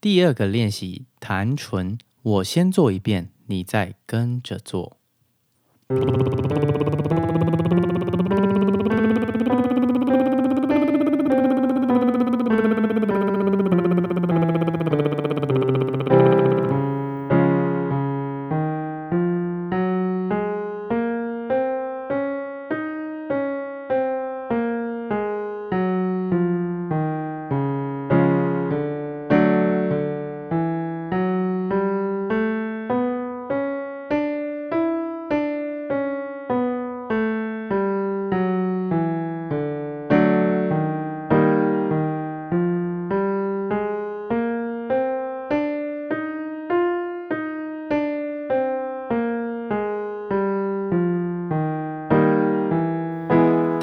第二个练习弹唇，我先做一遍，你再跟着做。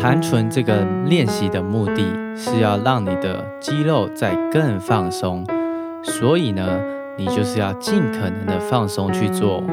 弹唇这个练习的目的是要让你的肌肉再更放松，所以呢，你就是要尽可能的放松去做。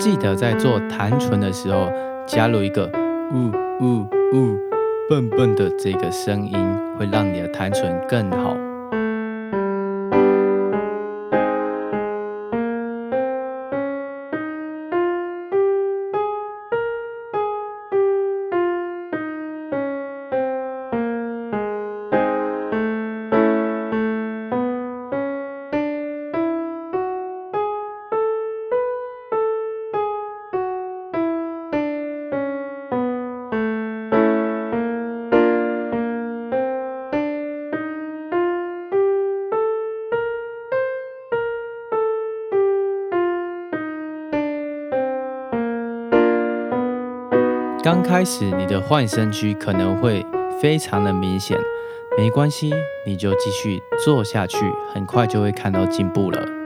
记得在做弹唇的时候，加入一个呜呜呜笨笨的这个声音，会让你的弹唇更好。刚开始你的换声区可能会非常的明显，没关系，你就继续做下去，很快就会看到进步了。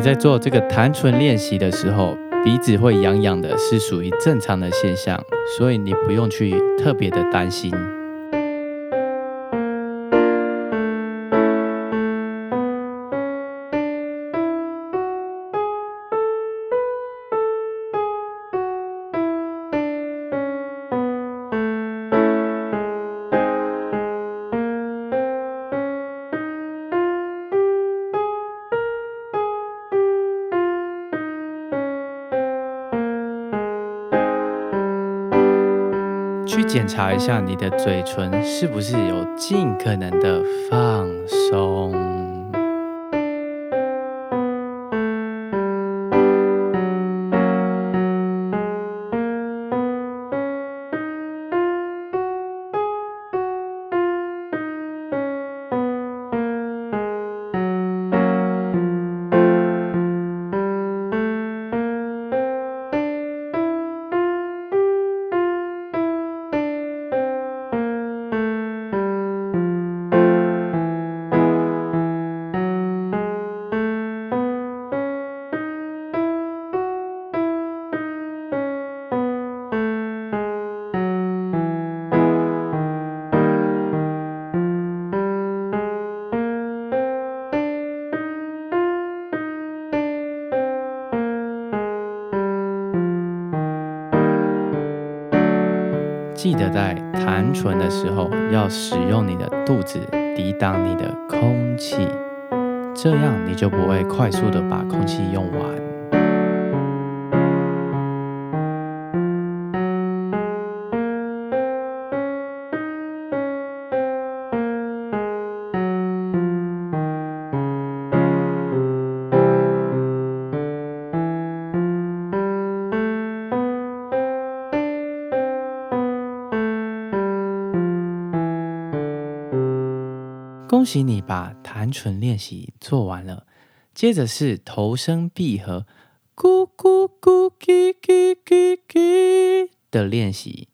你在做这个弹唇练习的时候，鼻子会痒痒的，是属于正常的现象，所以你不用去特别的担心。去检查一下你的嘴唇是不是有尽可能的放松。记得在弹唇的时候，要使用你的肚子抵挡你的空气，这样你就不会快速的把空气用完。恭喜你把弹唇练习做完了。接着是头声闭合，咕咕咕叽叽叽叽的练习。